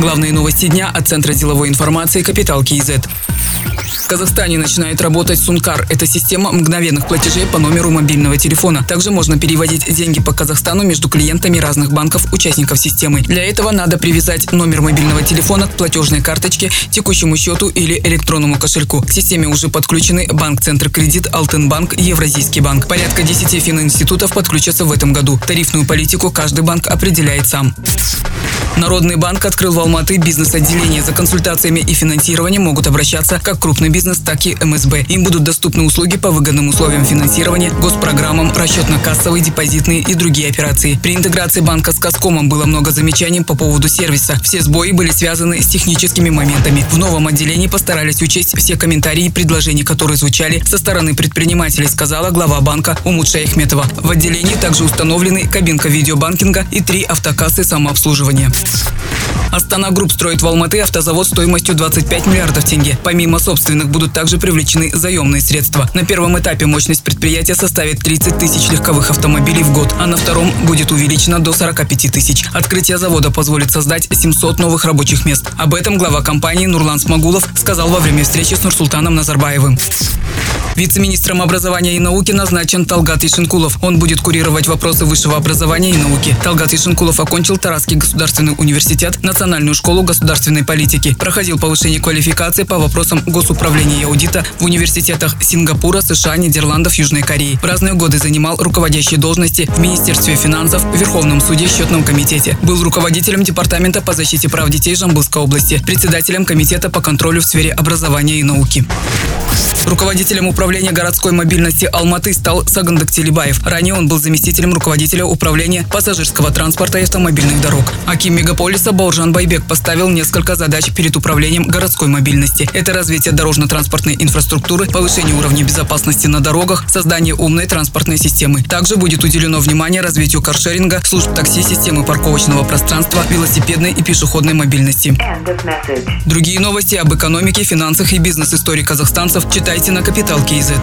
Главные новости дня от Центра деловой информации «Капитал КИЗ». В Казахстане начинает работать Сункар. Это система мгновенных платежей по номеру мобильного телефона. Также можно переводить деньги по Казахстану между клиентами разных банков, участников системы. Для этого надо привязать номер мобильного телефона к платежной карточке, текущему счету или электронному кошельку. К системе уже подключены Банк Центр Кредит, Алтынбанк, Евразийский банк. Порядка 10 фининститутов подключатся в этом году. Тарифную политику каждый банк определяет сам. Народный банк открыл в Алматы бизнес-отделение. За консультациями и финансированием могут обращаться как крупный бизнес, так и МСБ. Им будут доступны услуги по выгодным условиям финансирования, госпрограммам, расчетно-кассовые, депозитные и другие операции. При интеграции банка с Каскомом было много замечаний по поводу сервиса. Все сбои были связаны с техническими моментами. В новом отделении постарались учесть все комментарии и предложения, которые звучали со стороны предпринимателей, сказала глава банка Умут Шаяхметова. В отделении также установлены кабинка видеобанкинга и три автокассы самообслуживания. Астана Групп строит в Алматы автозавод стоимостью 25 миллиардов тенге. Помимо собственных будут также привлечены заемные средства. На первом этапе мощность предприятия составит 30 тысяч легковых автомобилей в год, а на втором будет увеличена до 45 тысяч. Открытие завода позволит создать 700 новых рабочих мест. Об этом глава компании Нурлан Смагулов сказал во время встречи с Нурсултаном Назарбаевым. Вице-министром образования и науки назначен Талгат Ишинкулов. Он будет курировать вопросы высшего образования и науки. Талгат Ишинкулов окончил Таразский государственный университет, Национальную школу государственной политики. Проходил повышение квалификации по вопросам госуправления и аудита в университетах Сингапура, США, Нидерландов, Южной Кореи. В разные годы занимал руководящие должности в Министерстве финансов, Верховном суде, Счетном комитете. Был руководителем Департамента по защите прав детей Жамбылской области, председателем Комитета по контролю в сфере образования и науки. Руководителем управления городской мобильности Алматы стал Сагандык Телебаев. Ранее он был заместителем руководителя управления пассажирского транспорта и автомобильных дорог. Аким мегаполиса Бауржан Байбек поставил несколько задач перед управлением городской мобильности. Это развитие дорожно-транспортной инфраструктуры, повышение уровня безопасности на дорогах, создание умной транспортной системы. Также будет уделено внимание развитию каршеринга, служб такси, системы парковочного пространства, велосипедной и пешеходной мобильности. Другие новости об экономике, финансах и бизнес-истории казахстанцев читайте на Капитал Киезет.